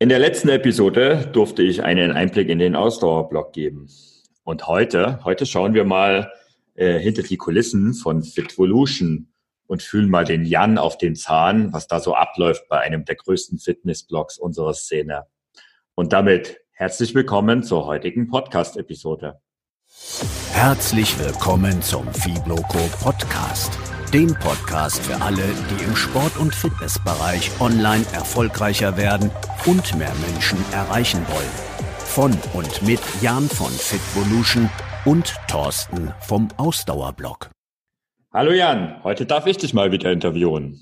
In der letzten Episode durfte ich einen Einblick in den Ausdauerblock geben. Und heute, heute schauen wir mal äh, hinter die Kulissen von Fitvolution und fühlen mal den Jan auf den Zahn, was da so abläuft bei einem der größten Fitnessblocks unserer Szene. Und damit herzlich willkommen zur heutigen Podcast-Episode. Herzlich willkommen zum Fibloco Podcast, dem Podcast für alle, die im Sport- und Fitnessbereich online erfolgreicher werden und mehr Menschen erreichen wollen. Von und mit Jan von Fitvolution und Thorsten vom Ausdauerblock. Hallo Jan, heute darf ich dich mal wieder interviewen.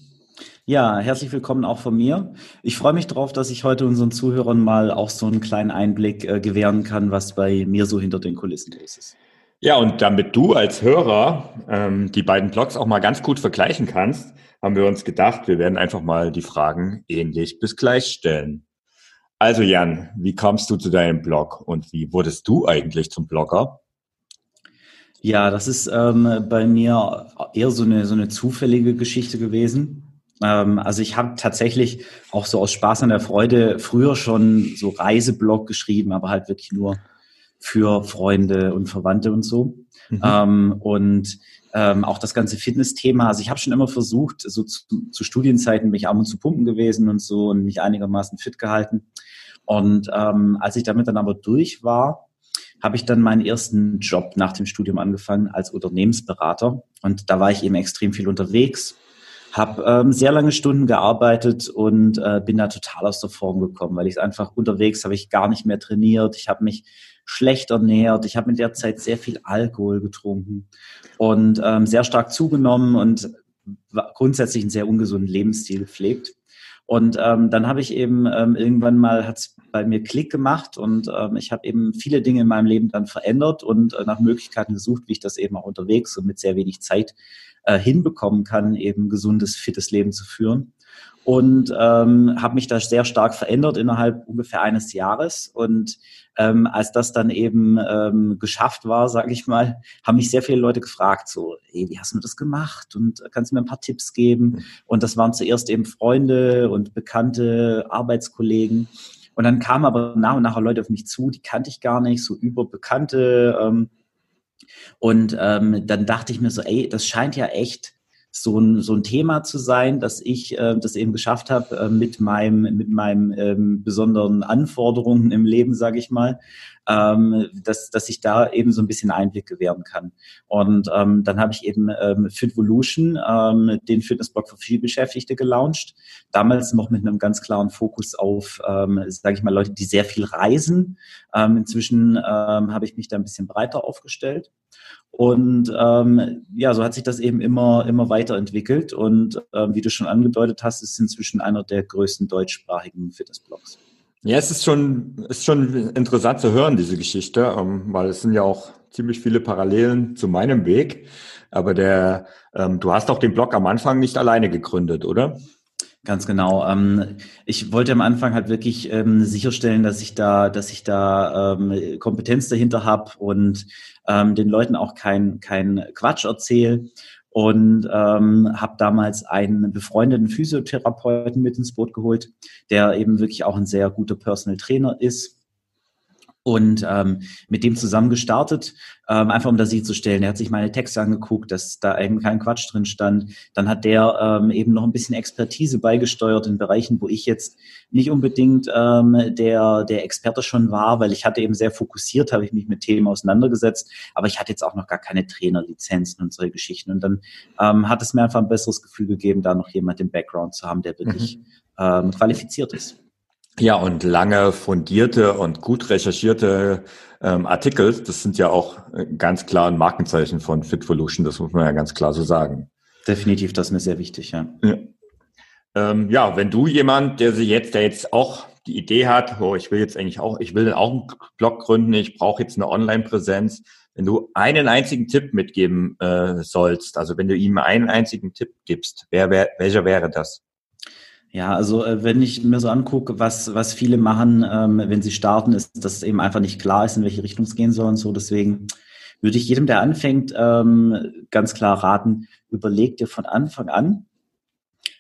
Ja, herzlich willkommen auch von mir. Ich freue mich darauf, dass ich heute unseren Zuhörern mal auch so einen kleinen Einblick äh, gewähren kann, was bei mir so hinter den Kulissen los ist. Ja, und damit du als Hörer ähm, die beiden Blogs auch mal ganz gut vergleichen kannst, haben wir uns gedacht, wir werden einfach mal die Fragen ähnlich bis gleich stellen. Also Jan, wie kamst du zu deinem Blog und wie wurdest du eigentlich zum Blogger? Ja, das ist ähm, bei mir eher so eine, so eine zufällige Geschichte gewesen. Ähm, also ich habe tatsächlich auch so aus Spaß an der Freude früher schon so Reiseblog geschrieben, aber halt wirklich nur für Freunde und Verwandte und so. Mhm. Ähm, und ähm, auch das ganze Fitness-Thema. Also ich habe schon immer versucht, so zu, zu Studienzeiten mich ab und zu pumpen gewesen und so und mich einigermaßen fit gehalten. Und ähm, als ich damit dann aber durch war, habe ich dann meinen ersten Job nach dem Studium angefangen als Unternehmensberater. Und da war ich eben extrem viel unterwegs, habe ähm, sehr lange Stunden gearbeitet und äh, bin da total aus der Form gekommen, weil ich einfach unterwegs habe ich gar nicht mehr trainiert. Ich habe mich schlecht ernährt. Ich habe in der Zeit sehr viel Alkohol getrunken und ähm, sehr stark zugenommen und grundsätzlich einen sehr ungesunden Lebensstil gepflegt. Und ähm, dann habe ich eben ähm, irgendwann mal, hat es bei mir Klick gemacht und ähm, ich habe eben viele Dinge in meinem Leben dann verändert und äh, nach Möglichkeiten gesucht, wie ich das eben auch unterwegs und mit sehr wenig Zeit äh, hinbekommen kann, eben gesundes, fittes Leben zu führen und ähm, habe mich da sehr stark verändert innerhalb ungefähr eines Jahres. Und ähm, als das dann eben ähm, geschafft war, sage ich mal, haben mich sehr viele Leute gefragt, so, ey, wie hast du das gemacht? Und kannst du mir ein paar Tipps geben? Und das waren zuerst eben Freunde und bekannte Arbeitskollegen. Und dann kamen aber nach und nach Leute auf mich zu, die kannte ich gar nicht, so überbekannte. Ähm, und ähm, dann dachte ich mir so, ey, das scheint ja echt so ein, so ein Thema zu sein, dass ich äh, das eben geschafft habe äh, mit meinem mit meinem ähm, besonderen Anforderungen im Leben, sage ich mal, ähm, dass dass ich da eben so ein bisschen Einblick gewähren kann. Und ähm, dann habe ich eben ähm, Fitvolution, ähm, den Fitnessblog für vielbeschäftigte gelauncht. Damals noch mit einem ganz klaren Fokus auf, ähm, sage ich mal, Leute, die sehr viel reisen. Ähm, inzwischen ähm, habe ich mich da ein bisschen breiter aufgestellt. Und ähm, ja, so hat sich das eben immer, immer weiterentwickelt. Und ähm, wie du schon angedeutet hast, ist inzwischen einer der größten deutschsprachigen Fitnessblogs. Ja, es ist schon, ist schon interessant zu hören, diese Geschichte, ähm, weil es sind ja auch ziemlich viele Parallelen zu meinem Weg. Aber der, ähm, du hast auch den Blog am Anfang nicht alleine gegründet, oder? Ganz genau. Ähm, ich wollte am Anfang halt wirklich ähm, sicherstellen, dass ich da, dass ich da ähm, Kompetenz dahinter habe und ähm, den Leuten auch kein, kein Quatsch erzähle. Und ähm, habe damals einen befreundeten Physiotherapeuten mit ins Boot geholt, der eben wirklich auch ein sehr guter Personal Trainer ist und ähm, mit dem zusammen gestartet, ähm, einfach um da sicherzustellen. Er hat sich meine Texte angeguckt, dass da eben kein Quatsch drin stand. Dann hat der ähm, eben noch ein bisschen Expertise beigesteuert in Bereichen, wo ich jetzt nicht unbedingt ähm, der, der Experte schon war, weil ich hatte eben sehr fokussiert, habe ich mich mit Themen auseinandergesetzt, aber ich hatte jetzt auch noch gar keine Trainerlizenzen und solche Geschichten. Und dann ähm, hat es mir einfach ein besseres Gefühl gegeben, da noch jemand im Background zu haben, der wirklich mhm. ähm, qualifiziert ist. Ja, und lange fundierte und gut recherchierte ähm, Artikel, das sind ja auch äh, ganz klar ein Markenzeichen von Fitvolution, das muss man ja ganz klar so sagen. Definitiv, das ist mir sehr wichtig, ja. Ja, ähm, ja wenn du jemand, der sie jetzt, der jetzt auch die Idee hat, oh, ich will jetzt eigentlich auch, ich will auch einen Blog gründen, ich brauche jetzt eine Online-Präsenz, wenn du einen einzigen Tipp mitgeben äh, sollst, also wenn du ihm einen einzigen Tipp gibst, wer, wer, welcher wäre das? Ja, also äh, wenn ich mir so angucke, was, was viele machen, ähm, wenn sie starten, ist, dass eben einfach nicht klar ist, in welche Richtung es gehen soll und so. Deswegen würde ich jedem, der anfängt, ähm, ganz klar raten, überleg dir von Anfang an,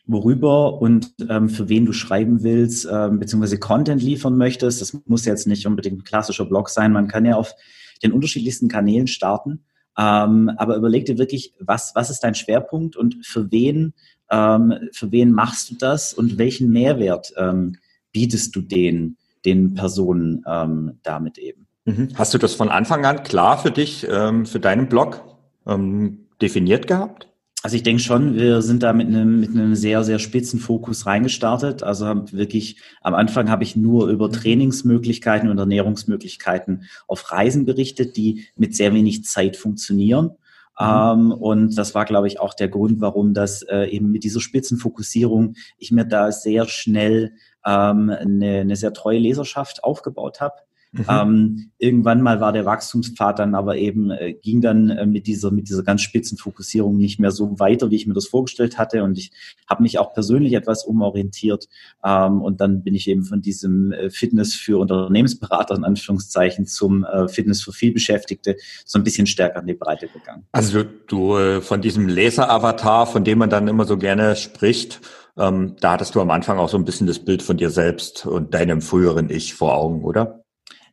worüber und ähm, für wen du schreiben willst, ähm, beziehungsweise Content liefern möchtest. Das muss jetzt nicht unbedingt ein klassischer Blog sein. Man kann ja auf den unterschiedlichsten Kanälen starten. Ähm, aber überleg dir wirklich, was, was ist dein Schwerpunkt und für wen, ähm, für wen machst du das und welchen Mehrwert ähm, bietest du den, den Personen ähm, damit eben. Mhm. Hast du das von Anfang an klar für dich, ähm, für deinen Blog ähm, definiert gehabt? Also ich denke schon, wir sind da mit einem, mit einem sehr, sehr spitzen Fokus reingestartet. Also haben wirklich, am Anfang habe ich nur über Trainingsmöglichkeiten und Ernährungsmöglichkeiten auf Reisen berichtet, die mit sehr wenig Zeit funktionieren. Mhm. Ähm, und das war, glaube ich, auch der Grund, warum das äh, eben mit dieser Spitzenfokussierung ich mir da sehr schnell ähm, eine, eine sehr treue Leserschaft aufgebaut habe. Mhm. Ähm, irgendwann mal war der Wachstumspfad dann aber eben, äh, ging dann äh, mit dieser, mit dieser ganz spitzen Fokussierung nicht mehr so weiter, wie ich mir das vorgestellt hatte. Und ich habe mich auch persönlich etwas umorientiert. Ähm, und dann bin ich eben von diesem äh, Fitness für Unternehmensberater in Anführungszeichen zum äh, Fitness für vielbeschäftigte so ein bisschen stärker in die Breite gegangen. Also du, äh, von diesem Laser-Avatar, von dem man dann immer so gerne spricht, ähm, da hattest du am Anfang auch so ein bisschen das Bild von dir selbst und deinem früheren Ich vor Augen, oder?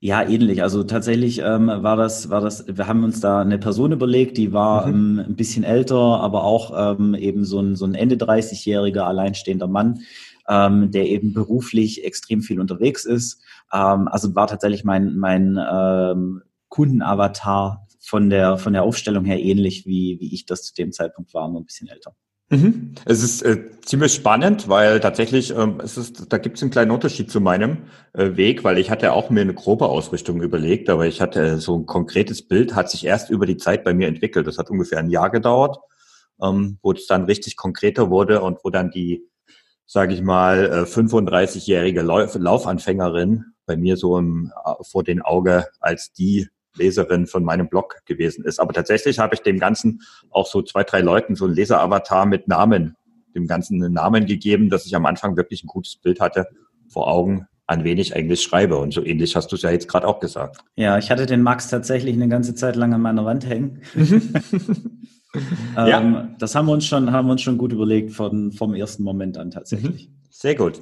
Ja, ähnlich. Also tatsächlich ähm, war das, war das, wir haben uns da eine Person überlegt, die war mhm. ähm, ein bisschen älter, aber auch ähm, eben so ein, so ein Ende 30-jähriger alleinstehender Mann, ähm, der eben beruflich extrem viel unterwegs ist. Ähm, also war tatsächlich mein, mein ähm, Kundenavatar von der, von der Aufstellung her ähnlich, wie, wie ich das zu dem Zeitpunkt war, nur ein bisschen älter. Mhm. Es ist äh, ziemlich spannend, weil tatsächlich ähm, es ist, da gibt es einen kleinen Unterschied zu meinem äh, Weg, weil ich hatte auch mir eine grobe Ausrichtung überlegt, aber ich hatte so ein konkretes Bild, hat sich erst über die Zeit bei mir entwickelt. Das hat ungefähr ein Jahr gedauert, ähm, wo es dann richtig konkreter wurde und wo dann die, sage ich mal, äh, 35-jährige Lauf Laufanfängerin bei mir so im, äh, vor den Auge als die Leserin von meinem Blog gewesen ist. Aber tatsächlich habe ich dem Ganzen auch so zwei, drei Leuten so ein Leseravatar mit Namen, dem Ganzen einen Namen gegeben, dass ich am Anfang wirklich ein gutes Bild hatte vor Augen, an wen ich eigentlich schreibe. Und so ähnlich hast du es ja jetzt gerade auch gesagt. Ja, ich hatte den Max tatsächlich eine ganze Zeit lang an meiner Wand hängen. ähm, ja. Das haben wir uns schon, haben wir uns schon gut überlegt von, vom ersten Moment an tatsächlich. Mhm. Sehr gut.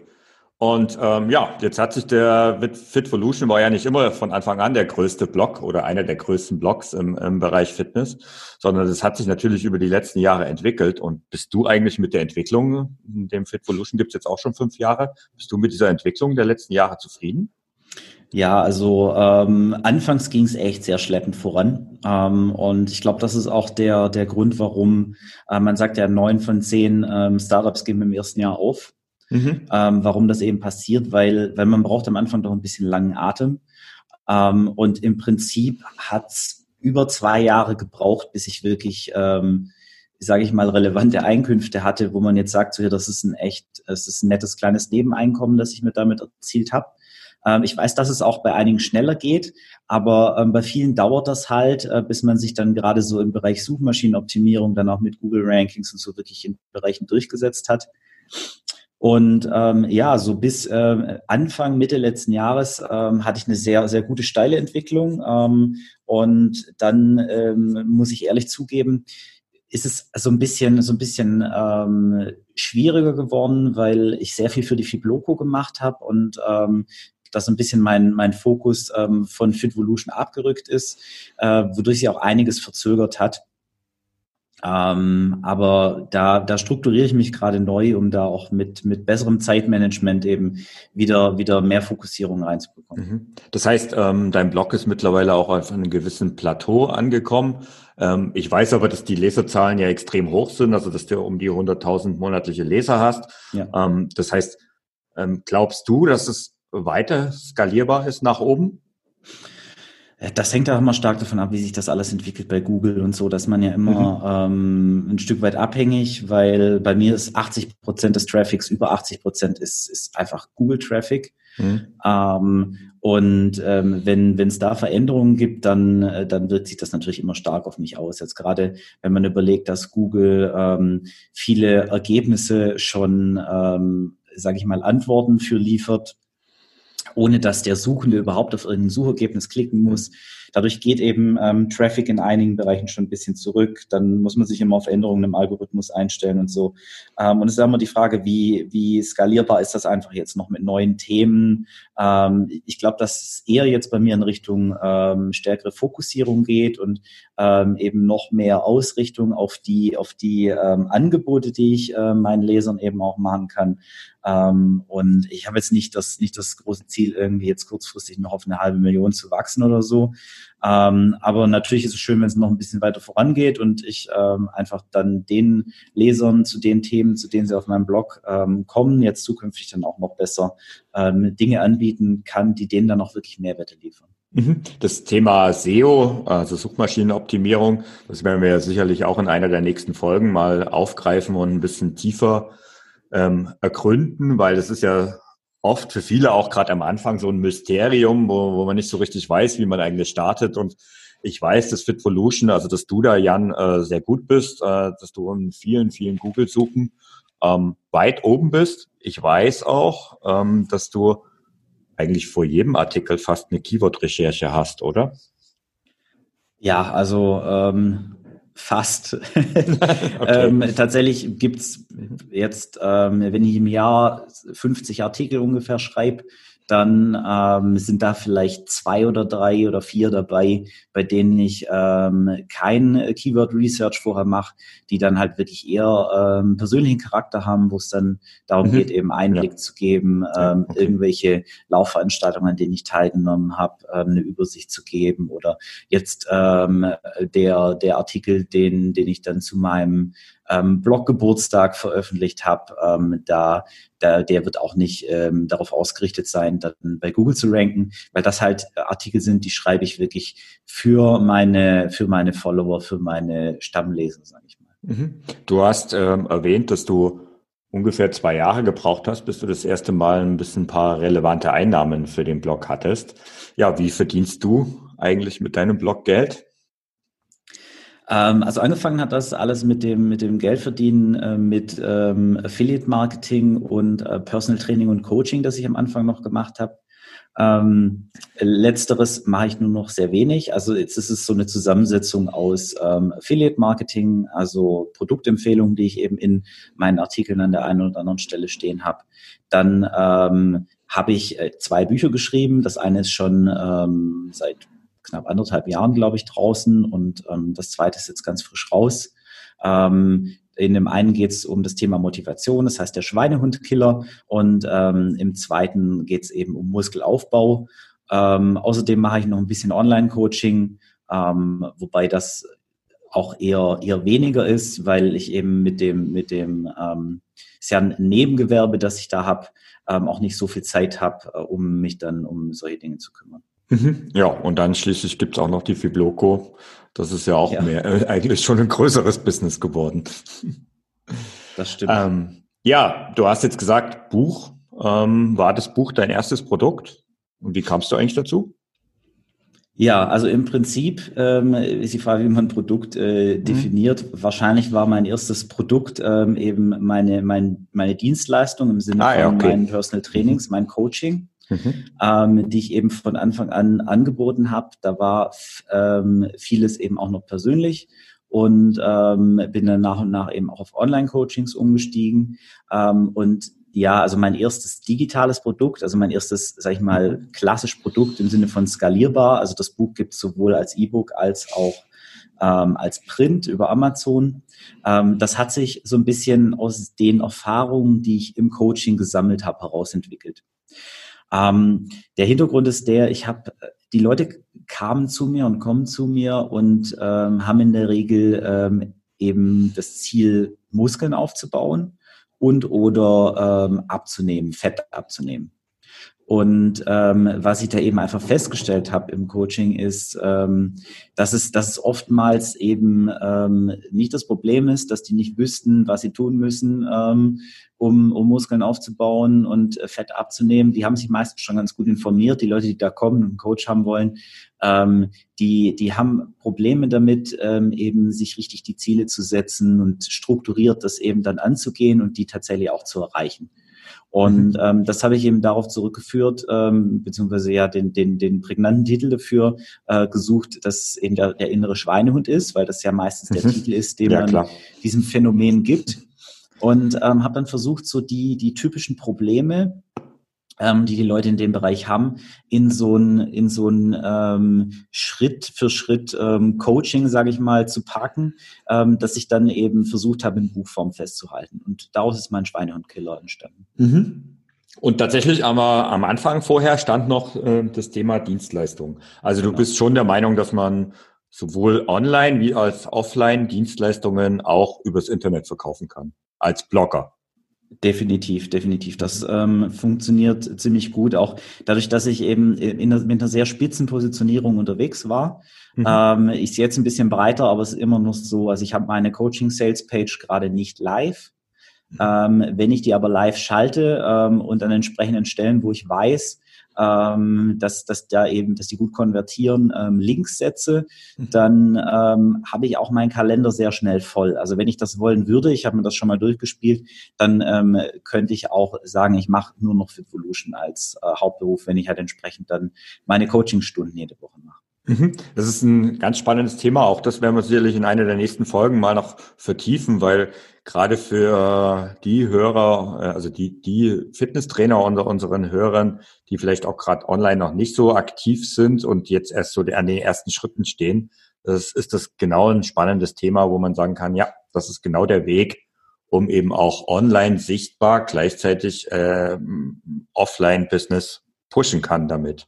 Und ähm, ja, jetzt hat sich der Fitvolution war ja nicht immer von Anfang an der größte Blog oder einer der größten Blogs im, im Bereich Fitness, sondern es hat sich natürlich über die letzten Jahre entwickelt. Und bist du eigentlich mit der Entwicklung, dem Fitvolution gibt es jetzt auch schon fünf Jahre, bist du mit dieser Entwicklung der letzten Jahre zufrieden? Ja, also ähm, anfangs ging es echt sehr schleppend voran. Ähm, und ich glaube, das ist auch der, der Grund, warum äh, man sagt ja, neun von zehn ähm, Startups gehen im ersten Jahr auf. Mhm. Ähm, warum das eben passiert, weil, weil man braucht am Anfang doch ein bisschen langen Atem. Ähm, und im Prinzip hat's über zwei Jahre gebraucht, bis ich wirklich, ähm, sage ich mal, relevante Einkünfte hatte, wo man jetzt sagt, so, ja, das ist ein echt, es ist ein nettes kleines Nebeneinkommen, das ich mir damit erzielt habe. Ähm, ich weiß, dass es auch bei einigen schneller geht, aber ähm, bei vielen dauert das halt, äh, bis man sich dann gerade so im Bereich Suchmaschinenoptimierung dann auch mit Google Rankings und so wirklich in Bereichen durchgesetzt hat. Und ähm, ja, so bis äh, Anfang, Mitte letzten Jahres ähm, hatte ich eine sehr, sehr gute steile Entwicklung. Ähm, und dann ähm, muss ich ehrlich zugeben, ist es so ein bisschen, so ein bisschen ähm, schwieriger geworden, weil ich sehr viel für die Fibloco gemacht habe und ähm, dass ein bisschen mein, mein Fokus ähm, von Fitvolution abgerückt ist, äh, wodurch sich auch einiges verzögert hat. Ähm, aber da, da strukturiere ich mich gerade neu, um da auch mit, mit besserem Zeitmanagement eben wieder, wieder mehr Fokussierung reinzubekommen. Mhm. Das heißt, ähm, dein Blog ist mittlerweile auch auf einem gewissen Plateau angekommen. Ähm, ich weiß aber, dass die Leserzahlen ja extrem hoch sind, also dass du um die 100.000 monatliche Leser hast. Ja. Ähm, das heißt, ähm, glaubst du, dass es weiter skalierbar ist nach oben? Das hängt auch immer stark davon ab, wie sich das alles entwickelt bei Google und so, dass man ja immer mhm. ähm, ein Stück weit abhängig, weil bei mir ist 80 Prozent des Traffics, über 80 Prozent ist, ist einfach Google-Traffic. Mhm. Ähm, und ähm, wenn es da Veränderungen gibt, dann, äh, dann wirkt sich das natürlich immer stark auf mich aus. Jetzt gerade, wenn man überlegt, dass Google ähm, viele Ergebnisse schon, ähm, sage ich mal, Antworten für liefert, ohne dass der Suchende überhaupt auf irgendein Suchergebnis klicken muss, dadurch geht eben ähm, Traffic in einigen Bereichen schon ein bisschen zurück. Dann muss man sich immer auf Änderungen im Algorithmus einstellen und so. Ähm, und es ist immer die Frage, wie, wie skalierbar ist das einfach jetzt noch mit neuen Themen? Ähm, ich glaube, dass es eher jetzt bei mir in Richtung ähm, stärkere Fokussierung geht und ähm, eben noch mehr Ausrichtung auf die, auf die ähm, Angebote, die ich äh, meinen Lesern eben auch machen kann. Ähm, und ich habe jetzt nicht das, nicht das große Ziel, irgendwie jetzt kurzfristig noch auf eine halbe Million zu wachsen oder so. Ähm, aber natürlich ist es schön, wenn es noch ein bisschen weiter vorangeht und ich ähm, einfach dann den Lesern zu den Themen, zu denen sie auf meinem Blog ähm, kommen, jetzt zukünftig dann auch noch besser ähm, Dinge anbieten kann, die denen dann auch wirklich Mehrwerte liefern. Mhm. Das Thema SEO, also Suchmaschinenoptimierung, das werden wir sicherlich auch in einer der nächsten Folgen mal aufgreifen und ein bisschen tiefer ähm, ergründen, weil das ist ja oft für viele auch gerade am Anfang so ein Mysterium, wo, wo man nicht so richtig weiß, wie man eigentlich startet. Und ich weiß, dass Fitvolution, also dass du da, Jan, äh, sehr gut bist, äh, dass du in vielen, vielen Google-Suchen ähm, weit oben bist. Ich weiß auch, ähm, dass du eigentlich vor jedem Artikel fast eine Keyword-Recherche hast, oder? Ja, also ähm, Fast. okay. ähm, tatsächlich gibt's jetzt, ähm, wenn ich im Jahr 50 Artikel ungefähr schreibe, dann ähm, sind da vielleicht zwei oder drei oder vier dabei, bei denen ich ähm, kein Keyword Research vorher mache, die dann halt wirklich eher ähm, persönlichen Charakter haben, wo es dann darum mhm. geht, eben Einblick ja. zu geben, ähm, okay. irgendwelche Laufveranstaltungen, an denen ich teilgenommen habe, ähm, eine Übersicht zu geben oder jetzt ähm, der der Artikel, den den ich dann zu meinem ähm, Bloggeburtstag veröffentlicht habe, ähm, da, da, der wird auch nicht ähm, darauf ausgerichtet sein, dann bei Google zu ranken, weil das halt Artikel sind, die schreibe ich wirklich für meine, für meine Follower, für meine Stammleser, sage ich mal. Mhm. Du hast ähm, erwähnt, dass du ungefähr zwei Jahre gebraucht hast, bis du das erste Mal ein bisschen ein paar relevante Einnahmen für den Blog hattest. Ja, wie verdienst du eigentlich mit deinem Blog Geld? Ähm, also angefangen hat das alles mit dem, mit dem Geldverdienen, äh, mit ähm, Affiliate Marketing und äh, Personal Training und Coaching, das ich am Anfang noch gemacht habe. Ähm, letzteres mache ich nur noch sehr wenig. Also jetzt ist es so eine Zusammensetzung aus ähm, Affiliate Marketing, also Produktempfehlungen, die ich eben in meinen Artikeln an der einen oder anderen Stelle stehen habe. Dann ähm, habe ich äh, zwei Bücher geschrieben. Das eine ist schon ähm, seit knapp anderthalb Jahren, glaube ich, draußen und ähm, das zweite ist jetzt ganz frisch raus. Ähm, in dem einen geht es um das Thema Motivation, das heißt der Schweinehundkiller und ähm, im zweiten geht es eben um Muskelaufbau. Ähm, außerdem mache ich noch ein bisschen Online-Coaching, ähm, wobei das auch eher eher weniger ist, weil ich eben mit dem mit dem ähm, ist ja ein Nebengewerbe, das ich da habe, ähm, auch nicht so viel Zeit habe, äh, um mich dann um solche Dinge zu kümmern. Mhm. Ja, und dann schließlich gibt's auch noch die Fibloco. Das ist ja auch ja. mehr, äh, eigentlich schon ein größeres Business geworden. Das stimmt. Ähm, ja, du hast jetzt gesagt, Buch. Ähm, war das Buch dein erstes Produkt? Und wie kamst du eigentlich dazu? Ja, also im Prinzip ähm, ist die Frage, wie man ein Produkt äh, mhm. definiert. Mhm. Wahrscheinlich war mein erstes Produkt ähm, eben meine, mein, meine Dienstleistung im Sinne ah, ja, von okay. meinen Personal Trainings, mhm. mein Coaching mhm. ähm, die ich eben von Anfang an angeboten habe. Da war ähm, vieles eben auch noch persönlich und ähm, bin dann nach und nach eben auch auf Online-Coachings umgestiegen. Ähm, und ja, also mein erstes digitales Produkt, also mein erstes, sag ich mal, mhm. klassisch Produkt im Sinne von skalierbar. Also das Buch gibt es sowohl als E-Book als auch ähm, als Print über Amazon. Ähm, das hat sich so ein bisschen aus den Erfahrungen, die ich im Coaching gesammelt habe, herausentwickelt. Ähm, der Hintergrund ist der, ich habe, die Leute kamen zu mir und kommen zu mir und ähm, haben in der Regel ähm, eben das Ziel, Muskeln aufzubauen und oder ähm, abzunehmen, Fett abzunehmen. Und ähm, was ich da eben einfach festgestellt habe im Coaching ist, ähm, dass, es, dass es oftmals eben ähm, nicht das Problem ist, dass die nicht wüssten, was sie tun müssen, ähm, um, um Muskeln aufzubauen und Fett abzunehmen. Die haben sich meistens schon ganz gut informiert. Die Leute, die da kommen und einen Coach haben wollen, ähm, die, die haben Probleme damit, ähm, eben sich richtig die Ziele zu setzen und strukturiert das eben dann anzugehen und die tatsächlich auch zu erreichen. Und mhm. ähm, das habe ich eben darauf zurückgeführt, ähm, beziehungsweise ja den, den, den prägnanten Titel dafür äh, gesucht, dass es eben der, der innere Schweinehund ist, weil das ja meistens der mhm. Titel ist, den ja, man klar. diesem Phänomen gibt. Und ähm, habe dann versucht, so die, die typischen Probleme, ähm, die die Leute in dem Bereich haben, in so ein, in so ein ähm, Schritt für Schritt ähm, Coaching, sage ich mal, zu packen, ähm, dass ich dann eben versucht habe, in Buchform festzuhalten. Und daraus ist mein Schweinehundkiller entstanden. Mhm. Und tatsächlich aber am Anfang vorher stand noch äh, das Thema Dienstleistung. Also du genau. bist schon der Meinung, dass man sowohl online wie als offline Dienstleistungen auch übers Internet verkaufen kann, als Blogger. Definitiv, definitiv. Das ähm, funktioniert ziemlich gut. Auch dadurch, dass ich eben in, in, mit einer sehr spitzen Positionierung unterwegs war. Mhm. Ähm, ist jetzt ein bisschen breiter, aber es ist immer noch so. Also ich habe meine Coaching-Sales-Page gerade nicht live. Mhm. Ähm, wenn ich die aber live schalte ähm, und an entsprechenden Stellen, wo ich weiß, ähm, dass, dass da eben, dass die gut konvertieren, ähm, Links setze, mhm. dann ähm, habe ich auch meinen Kalender sehr schnell voll. Also wenn ich das wollen würde, ich habe mir das schon mal durchgespielt, dann ähm, könnte ich auch sagen, ich mache nur noch Fitvolution als äh, Hauptberuf, wenn ich halt entsprechend dann meine Coachingstunden jede Woche mache. Mhm. Das ist ein ganz spannendes Thema. Auch das werden wir sicherlich in einer der nächsten Folgen mal noch vertiefen, weil gerade für die Hörer, äh, also die, die Fitnesstrainer unter unseren Hörern, die vielleicht auch gerade online noch nicht so aktiv sind und jetzt erst so an den ersten Schritten stehen, das ist das genau ein spannendes Thema, wo man sagen kann, ja, das ist genau der Weg, um eben auch online sichtbar gleichzeitig äh, Offline-Business pushen kann damit.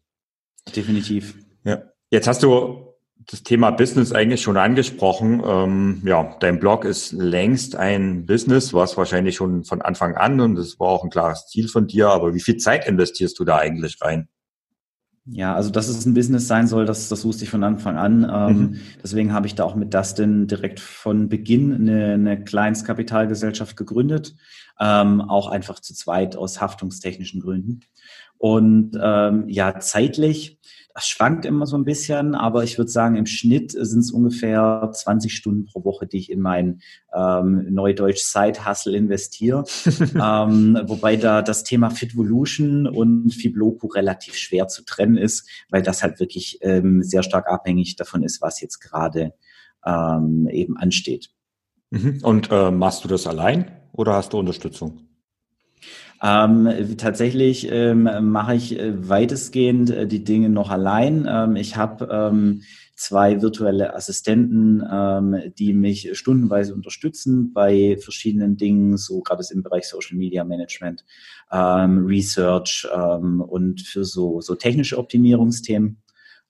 Definitiv. Ja. Jetzt hast du das Thema Business eigentlich schon angesprochen. Ähm, ja, dein Blog ist längst ein Business, was wahrscheinlich schon von Anfang an und das war auch ein klares Ziel von dir. Aber wie viel Zeit investierst du da eigentlich rein? Ja, also dass es ein Business sein soll, das, das wusste ich von Anfang an. Ähm, mhm. Deswegen habe ich da auch mit Dustin direkt von Beginn eine, eine Kleinstkapitalgesellschaft gegründet, ähm, auch einfach zu zweit aus haftungstechnischen Gründen. Und ähm, ja, zeitlich das schwankt immer so ein bisschen, aber ich würde sagen, im Schnitt sind es ungefähr 20 Stunden pro Woche, die ich in mein ähm, Neudeutsch Side-Hustle investiere. ähm, wobei da das Thema Fitvolution und Fibloco relativ schwer zu trennen ist, weil das halt wirklich ähm, sehr stark abhängig davon ist, was jetzt gerade ähm, eben ansteht. Mhm. Und äh, machst du das allein oder hast du Unterstützung? Ähm, tatsächlich ähm, mache ich äh, weitestgehend äh, die Dinge noch allein. Ähm, ich habe ähm, zwei virtuelle Assistenten, ähm, die mich stundenweise unterstützen bei verschiedenen Dingen, so gerade im Bereich Social Media Management, ähm, Research und für so, so technische Optimierungsthemen.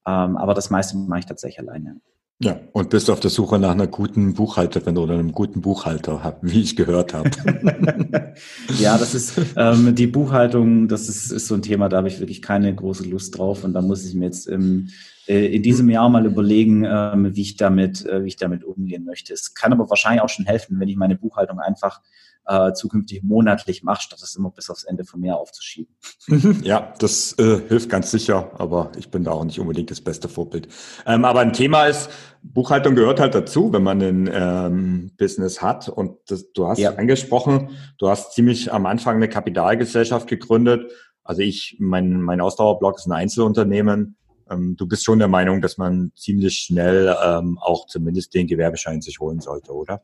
aber das meiste mache ich tatsächlich alleine. Ja, und bist auf der Suche nach einer guten Buchhalterin oder einem guten Buchhalter, wie ich gehört habe. ja, das ist ähm, die Buchhaltung, das ist, ist so ein Thema, da habe ich wirklich keine große Lust drauf und da muss ich mir jetzt im, äh, in diesem Jahr mal überlegen, ähm, wie ich damit, äh, wie ich damit umgehen möchte. Es kann aber wahrscheinlich auch schon helfen, wenn ich meine Buchhaltung einfach äh, zukünftig monatlich mache, statt das immer bis aufs Ende vom Jahr aufzuschieben. Ja, das äh, hilft ganz sicher, aber ich bin da auch nicht unbedingt das beste Vorbild. Ähm, aber ein Thema ist, Buchhaltung gehört halt dazu, wenn man ein ähm, Business hat. Und das, du hast ja. angesprochen, du hast ziemlich am Anfang eine Kapitalgesellschaft gegründet. Also ich, mein, mein Ausdauerblog ist ein Einzelunternehmen. Ähm, du bist schon der Meinung, dass man ziemlich schnell ähm, auch zumindest den Gewerbeschein sich holen sollte, oder?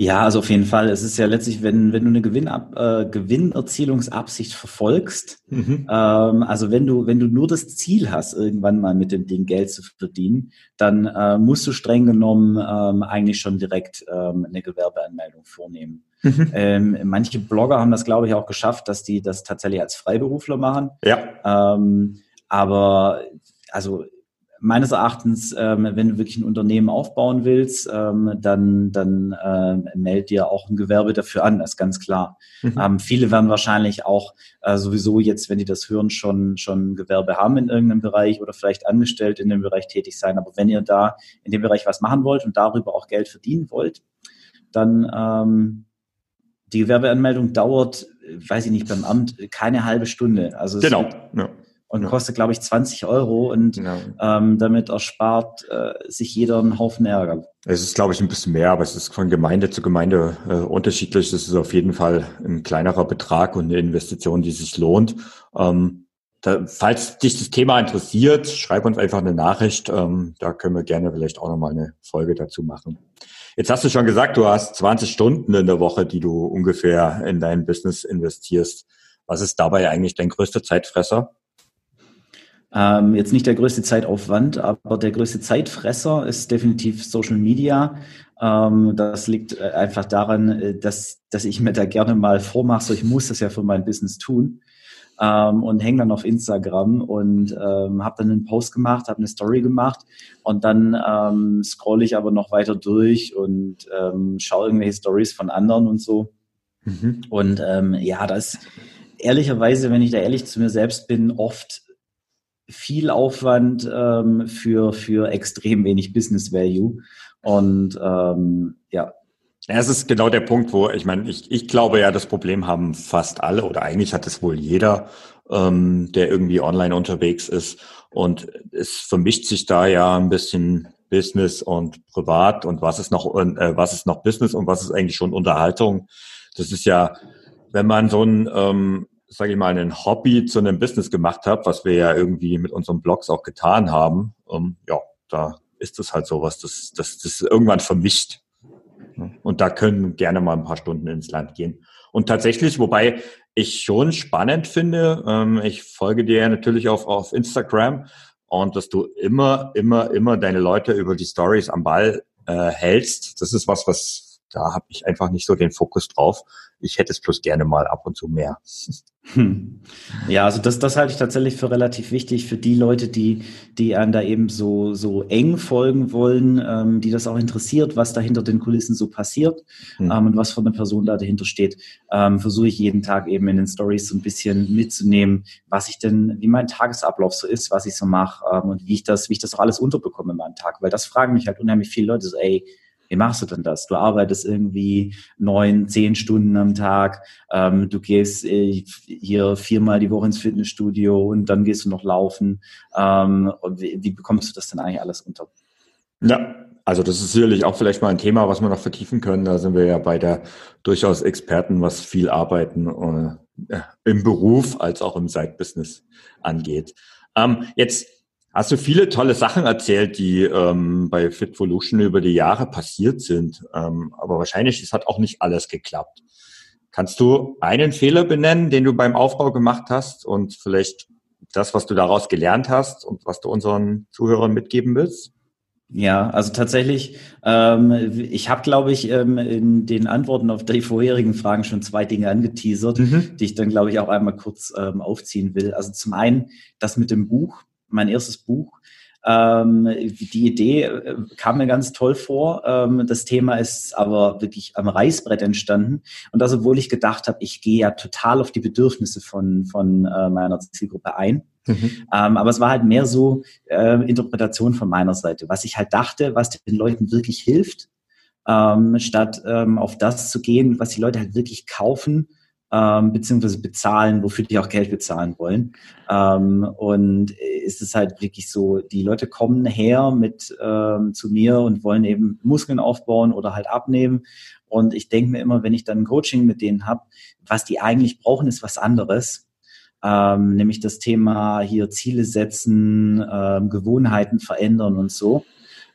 Ja, also auf jeden Fall. Es ist ja letztlich, wenn, wenn du eine Gewinnab, äh, Gewinnerzielungsabsicht verfolgst, mhm. ähm, also wenn du, wenn du nur das Ziel hast, irgendwann mal mit dem Ding Geld zu verdienen, dann äh, musst du streng genommen ähm, eigentlich schon direkt ähm, eine Gewerbeanmeldung vornehmen. Mhm. Ähm, manche Blogger haben das, glaube ich, auch geschafft, dass die das tatsächlich als Freiberufler machen. Ja. Ähm, aber also meines Erachtens, ähm, wenn du wirklich ein Unternehmen aufbauen willst, ähm, dann, dann äh, meld dir auch ein Gewerbe dafür an, das ist ganz klar. Mhm. Ähm, viele werden wahrscheinlich auch äh, sowieso jetzt, wenn die das hören, schon, schon Gewerbe haben in irgendeinem Bereich oder vielleicht angestellt in dem Bereich tätig sein. Aber wenn ihr da in dem Bereich was machen wollt und darüber auch Geld verdienen wollt, dann ähm, die Gewerbeanmeldung dauert, weiß ich nicht, beim Amt keine halbe Stunde. Also genau. Ja und ja. kostet, glaube ich, 20 Euro und ja. ähm, damit erspart äh, sich jeder einen Haufen Ärger. Es ist, glaube ich, ein bisschen mehr, aber es ist von Gemeinde zu Gemeinde äh, unterschiedlich. Das ist auf jeden Fall ein kleinerer Betrag und eine Investition, die sich lohnt. Ähm, da, falls dich das Thema interessiert, schreib uns einfach eine Nachricht. Ähm, da können wir gerne vielleicht auch nochmal eine Folge dazu machen. Jetzt hast du schon gesagt, du hast 20 Stunden in der Woche, die du ungefähr in dein Business investierst. Was ist dabei eigentlich dein größter Zeitfresser? Ähm, jetzt nicht der größte Zeitaufwand, aber der größte Zeitfresser ist definitiv Social Media. Ähm, das liegt äh, einfach daran, äh, dass, dass ich mir da gerne mal vormache, so ich muss das ja für mein Business tun. Ähm, und hänge dann auf Instagram und ähm, habe dann einen Post gemacht, habe eine Story gemacht und dann ähm, scrolle ich aber noch weiter durch und ähm, schaue irgendwelche Stories von anderen und so. Mhm. Und ähm, ja, das ehrlicherweise, wenn ich da ehrlich zu mir selbst bin, oft viel Aufwand ähm, für, für extrem wenig Business Value. Und ähm, ja. Es ist genau der Punkt, wo ich meine, ich, ich glaube ja, das Problem haben fast alle oder eigentlich hat es wohl jeder, ähm, der irgendwie online unterwegs ist. Und es vermischt sich da ja ein bisschen Business und Privat und was ist noch, äh, was ist noch Business und was ist eigentlich schon Unterhaltung. Das ist ja, wenn man so ein ähm, sage ich mal, ein Hobby zu einem Business gemacht habe, was wir ja irgendwie mit unseren Blogs auch getan haben, ähm, ja, da ist es halt sowas, das, das, das irgendwann vermischt. Und da können gerne mal ein paar Stunden ins Land gehen. Und tatsächlich, wobei ich schon spannend finde, ähm, ich folge dir ja natürlich auf, auf Instagram und dass du immer, immer, immer deine Leute über die Stories am Ball äh, hältst. Das ist was, was da habe ich einfach nicht so den Fokus drauf. Ich hätte es bloß gerne mal ab und zu mehr. Hm. Ja, also das, das halte ich tatsächlich für relativ wichtig für die Leute, die, die an da eben so, so eng folgen wollen, ähm, die das auch interessiert, was da hinter den Kulissen so passiert hm. ähm, und was für eine Person da dahinter steht. Ähm, Versuche ich jeden Tag eben in den Stories so ein bisschen mitzunehmen, was ich denn, wie mein Tagesablauf so ist, was ich so mache ähm, und wie ich das, wie ich das auch alles unterbekomme in meinem Tag. Weil das fragen mich halt unheimlich viele Leute so, ey, wie machst du denn das? Du arbeitest irgendwie neun, zehn Stunden am Tag, ähm, du gehst äh, hier viermal die Woche ins Fitnessstudio und dann gehst du noch laufen. Ähm, wie, wie bekommst du das denn eigentlich alles unter? Ja, also das ist sicherlich auch vielleicht mal ein Thema, was wir noch vertiefen können. Da sind wir ja bei der durchaus Experten, was viel Arbeiten äh, im Beruf als auch im Side-Business angeht. Ähm, jetzt Hast du viele tolle Sachen erzählt, die ähm, bei Fitvolution über die Jahre passiert sind. Ähm, aber wahrscheinlich es hat auch nicht alles geklappt. Kannst du einen Fehler benennen, den du beim Aufbau gemacht hast und vielleicht das, was du daraus gelernt hast und was du unseren Zuhörern mitgeben willst? Ja, also tatsächlich, ähm, ich habe, glaube ich, ähm, in den Antworten auf die vorherigen Fragen schon zwei Dinge angeteasert, mhm. die ich dann, glaube ich, auch einmal kurz ähm, aufziehen will. Also zum einen das mit dem Buch mein erstes Buch. Ähm, die Idee äh, kam mir ganz toll vor. Ähm, das Thema ist aber wirklich am Reißbrett entstanden. Und das, obwohl ich gedacht habe, ich gehe ja total auf die Bedürfnisse von, von äh, meiner Zielgruppe ein. Mhm. Ähm, aber es war halt mehr so äh, Interpretation von meiner Seite, was ich halt dachte, was den Leuten wirklich hilft, ähm, statt ähm, auf das zu gehen, was die Leute halt wirklich kaufen ähm, beziehungsweise bezahlen, wofür die auch Geld bezahlen wollen. Ähm, und ist es halt wirklich so, die Leute kommen her mit ähm, zu mir und wollen eben Muskeln aufbauen oder halt abnehmen. Und ich denke mir immer, wenn ich dann ein Coaching mit denen habe, was die eigentlich brauchen, ist was anderes. Ähm, nämlich das Thema hier Ziele setzen, ähm, Gewohnheiten verändern und so.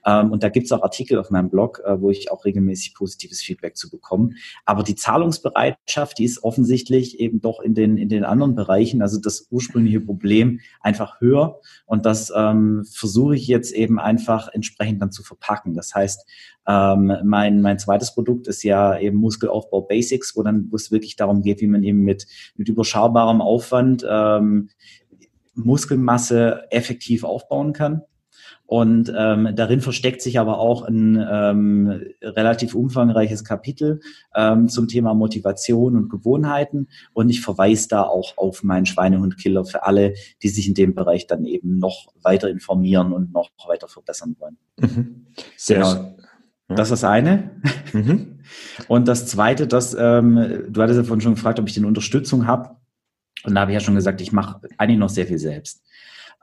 Ähm, und da gibt es auch Artikel auf meinem Blog, äh, wo ich auch regelmäßig positives Feedback zu bekomme. Aber die Zahlungsbereitschaft, die ist offensichtlich eben doch in den, in den anderen Bereichen, also das ursprüngliche Problem, einfach höher. Und das ähm, versuche ich jetzt eben einfach entsprechend dann zu verpacken. Das heißt, ähm, mein, mein zweites Produkt ist ja eben Muskelaufbau Basics, wo dann wo es wirklich darum geht, wie man eben mit, mit überschaubarem Aufwand ähm, Muskelmasse effektiv aufbauen kann. Und ähm, darin versteckt sich aber auch ein ähm, relativ umfangreiches Kapitel ähm, zum Thema Motivation und Gewohnheiten. Und ich verweise da auch auf meinen Schweinehundkiller für alle, die sich in dem Bereich dann eben noch weiter informieren und noch weiter verbessern wollen. Mhm. Sehr genau. Ja. Das ist das eine. Mhm. Und das zweite, das, ähm, du hattest ja vorhin schon gefragt, ob ich denn Unterstützung habe. Und da habe ich ja schon gesagt, ich mache eigentlich noch sehr viel selbst.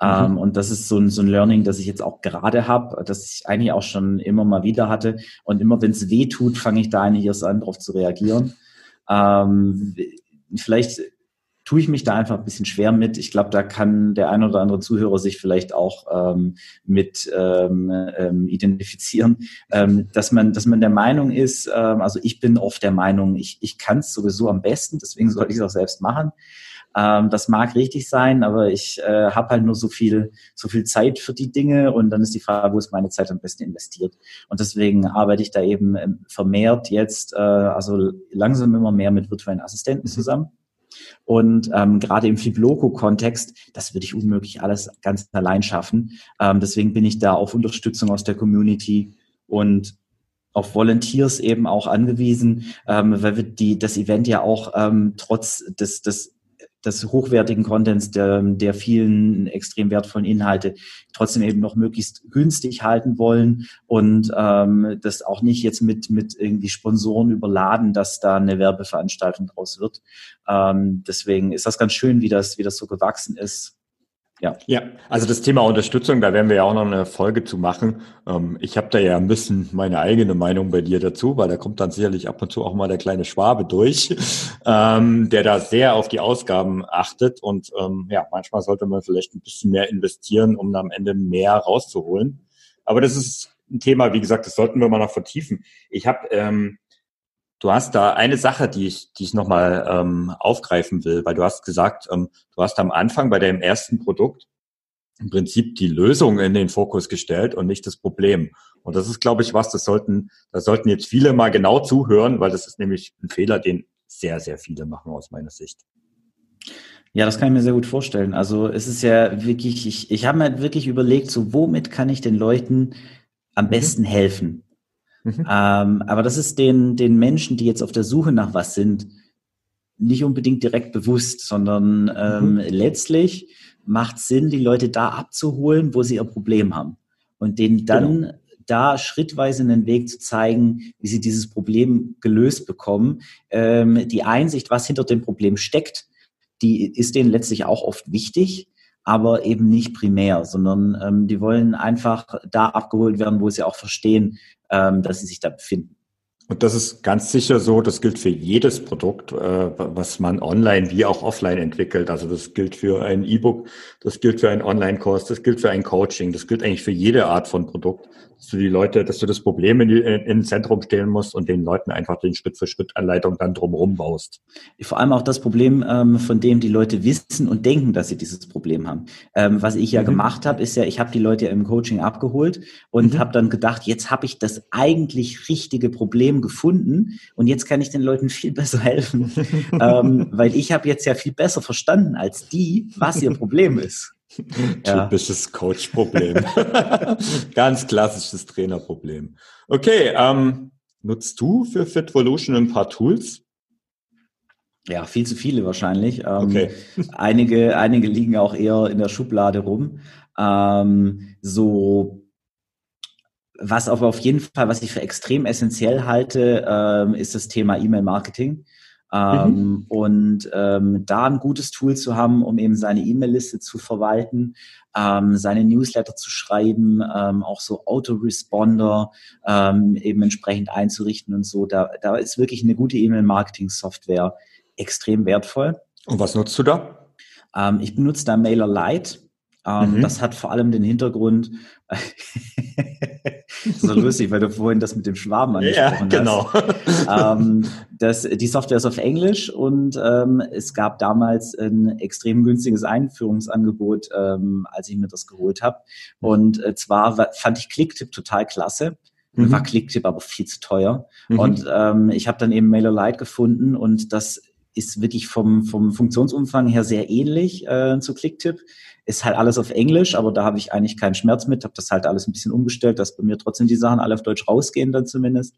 Mhm. Ähm, und das ist so ein, so ein Learning, das ich jetzt auch gerade habe, das ich eigentlich auch schon immer mal wieder hatte. Und immer wenn es weh tut, fange ich da eigentlich erst an, darauf zu reagieren. Ähm, vielleicht tue ich mich da einfach ein bisschen schwer mit. Ich glaube, da kann der ein oder andere Zuhörer sich vielleicht auch ähm, mit ähm, ähm, identifizieren, ähm, dass man, dass man der Meinung ist, also ich bin oft der Meinung, ich, ich kann es sowieso am besten, deswegen sollte ich es auch selbst machen. Ähm, das mag richtig sein, aber ich äh, habe halt nur so viel, so viel Zeit für die Dinge und dann ist die Frage, wo ist meine Zeit am besten investiert? Und deswegen arbeite ich da eben ähm, vermehrt jetzt, äh, also langsam immer mehr mit virtuellen Assistenten mhm. zusammen. Und ähm, gerade im Fibloco-Kontext, das würde ich unmöglich alles ganz allein schaffen. Ähm, deswegen bin ich da auf Unterstützung aus der Community und auf Volunteers eben auch angewiesen, ähm, weil wir die, das Event ja auch ähm, trotz des, des des hochwertigen Contents, der, der vielen extrem wertvollen Inhalte trotzdem eben noch möglichst günstig halten wollen und ähm, das auch nicht jetzt mit, mit irgendwie Sponsoren überladen, dass da eine Werbeveranstaltung draus wird. Ähm, deswegen ist das ganz schön, wie das, wie das so gewachsen ist. Ja. ja, also das Thema Unterstützung, da werden wir ja auch noch eine Folge zu machen. Ähm, ich habe da ja ein bisschen meine eigene Meinung bei dir dazu, weil da kommt dann sicherlich ab und zu auch mal der kleine Schwabe durch, ähm, der da sehr auf die Ausgaben achtet. Und ähm, ja, manchmal sollte man vielleicht ein bisschen mehr investieren, um am Ende mehr rauszuholen. Aber das ist ein Thema, wie gesagt, das sollten wir mal noch vertiefen. Ich habe ähm, Du hast da eine Sache, die ich, die ich nochmal ähm, aufgreifen will, weil du hast gesagt, ähm, du hast am Anfang bei deinem ersten Produkt im Prinzip die Lösung in den Fokus gestellt und nicht das Problem. Und das ist, glaube ich, was, das sollten, da sollten jetzt viele mal genau zuhören, weil das ist nämlich ein Fehler, den sehr, sehr viele machen aus meiner Sicht. Ja, das kann ich mir sehr gut vorstellen. Also es ist ja wirklich, ich, ich habe mir wirklich überlegt, so womit kann ich den Leuten am mhm. besten helfen? Mhm. Ähm, aber das ist den, den Menschen, die jetzt auf der Suche nach was sind, nicht unbedingt direkt bewusst, sondern ähm, mhm. letztlich macht Sinn, die Leute da abzuholen, wo sie ihr Problem haben und denen dann genau. da schrittweise einen Weg zu zeigen, wie sie dieses Problem gelöst bekommen. Ähm, die Einsicht, was hinter dem Problem steckt, die ist denen letztlich auch oft wichtig aber eben nicht primär, sondern ähm, die wollen einfach da abgeholt werden, wo sie auch verstehen, ähm, dass sie sich da befinden. Und das ist ganz sicher so, das gilt für jedes Produkt, äh, was man online wie auch offline entwickelt. Also das gilt für ein E-Book, das gilt für einen Online-Kurs, das gilt für ein Coaching, das gilt eigentlich für jede Art von Produkt, dass du die Leute, dass du das Problem in, in, in Zentrum stellen musst und den Leuten einfach den Schritt-für-Schritt-Anleitung dann drumherum baust. Vor allem auch das Problem, ähm, von dem die Leute wissen und denken, dass sie dieses Problem haben. Ähm, was ich ja mhm. gemacht habe, ist ja, ich habe die Leute ja im Coaching abgeholt und mhm. habe dann gedacht, jetzt habe ich das eigentlich richtige Problem gefunden und jetzt kann ich den Leuten viel besser helfen, ähm, weil ich habe jetzt ja viel besser verstanden als die, was ihr Problem ist. Typisches Coach-Problem. Ganz klassisches Trainerproblem. Okay, ähm, nutzt du für Fitvolution ein paar Tools? Ja, viel zu viele wahrscheinlich. Ähm, okay. einige, einige liegen auch eher in der Schublade rum. Ähm, so was aber auf jeden Fall, was ich für extrem essentiell halte, ähm, ist das Thema E-Mail-Marketing. Ähm, mhm. Und ähm, da ein gutes Tool zu haben, um eben seine E-Mail-Liste zu verwalten, ähm, seine Newsletter zu schreiben, ähm, auch so Autoresponder ähm, eben entsprechend einzurichten und so. Da, da ist wirklich eine gute E-Mail-Marketing-Software extrem wertvoll. Und was nutzt du da? Ähm, ich benutze da MailerLite. Ähm, mhm. Das hat vor allem den Hintergrund, so lustig, weil du vorhin das mit dem Schwaben angesprochen ja, genau. hast. Ähm, das, die Software ist auf Englisch und ähm, es gab damals ein extrem günstiges Einführungsangebot, ähm, als ich mir das geholt habe. Und äh, zwar fand ich Clicktip total klasse. Mhm. War Clicktip aber viel zu teuer. Mhm. Und ähm, ich habe dann eben MailerLite gefunden und das ist wirklich vom, vom Funktionsumfang her sehr ähnlich äh, zu Clicktip. Ist halt alles auf Englisch, aber da habe ich eigentlich keinen Schmerz mit, habe das halt alles ein bisschen umgestellt, dass bei mir trotzdem die Sachen alle auf Deutsch rausgehen dann zumindest.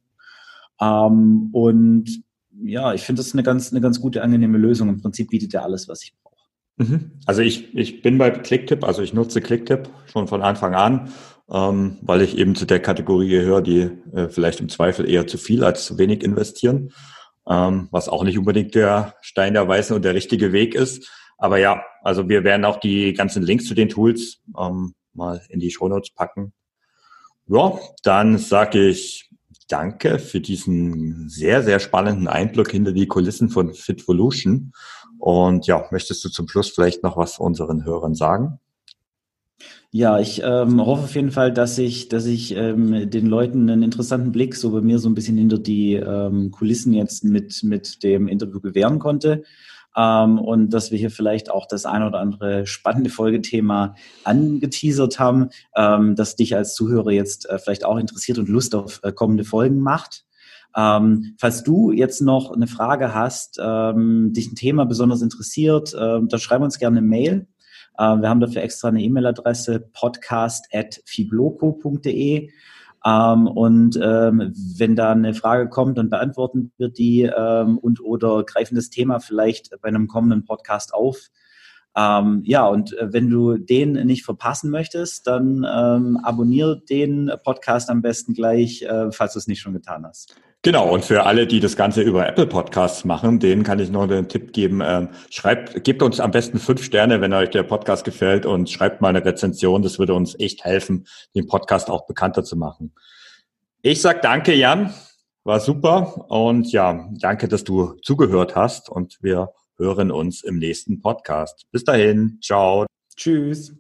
Ähm, und ja, ich finde das eine ganz, eine ganz gute, angenehme Lösung. Im Prinzip bietet er alles, was ich brauche. Mhm. Also ich, ich bin bei Clicktip, also ich nutze Clicktip schon von Anfang an, ähm, weil ich eben zu der Kategorie gehöre, die äh, vielleicht im Zweifel eher zu viel als zu wenig investieren, ähm, was auch nicht unbedingt der Stein der Weißen und der richtige Weg ist. Aber ja, also wir werden auch die ganzen Links zu den Tools ähm, mal in die Shownotes packen. Ja, dann sage ich danke für diesen sehr, sehr spannenden Einblick hinter die Kulissen von Fitvolution. Und ja, möchtest du zum Schluss vielleicht noch was unseren Hörern sagen? Ja, ich ähm, hoffe auf jeden Fall, dass ich, dass ich ähm, den Leuten einen interessanten Blick so bei mir so ein bisschen hinter die ähm, Kulissen jetzt mit, mit dem Interview gewähren konnte. Ähm, und dass wir hier vielleicht auch das ein oder andere spannende Folgethema angeteasert haben, ähm, das dich als Zuhörer jetzt äh, vielleicht auch interessiert und Lust auf äh, kommende Folgen macht. Ähm, falls du jetzt noch eine Frage hast, ähm, dich ein Thema besonders interessiert, äh, dann schreib uns gerne eine Mail. Äh, wir haben dafür extra eine E-Mail-Adresse podcast.fibloco.de. Ähm, und ähm, wenn da eine Frage kommt, dann beantworten wir die ähm, und oder greifen das Thema vielleicht bei einem kommenden Podcast auf. Ähm, ja, und äh, wenn du den nicht verpassen möchtest, dann ähm, abonnier den Podcast am besten gleich, äh, falls du es nicht schon getan hast. Genau, und für alle, die das Ganze über Apple Podcasts machen, denen kann ich noch den Tipp geben, ähm, schreibt, gebt uns am besten fünf Sterne, wenn euch der Podcast gefällt und schreibt mal eine Rezension. Das würde uns echt helfen, den Podcast auch bekannter zu machen. Ich sag danke, Jan. War super. Und ja, danke, dass du zugehört hast und wir hören uns im nächsten Podcast. Bis dahin. Ciao. Tschüss.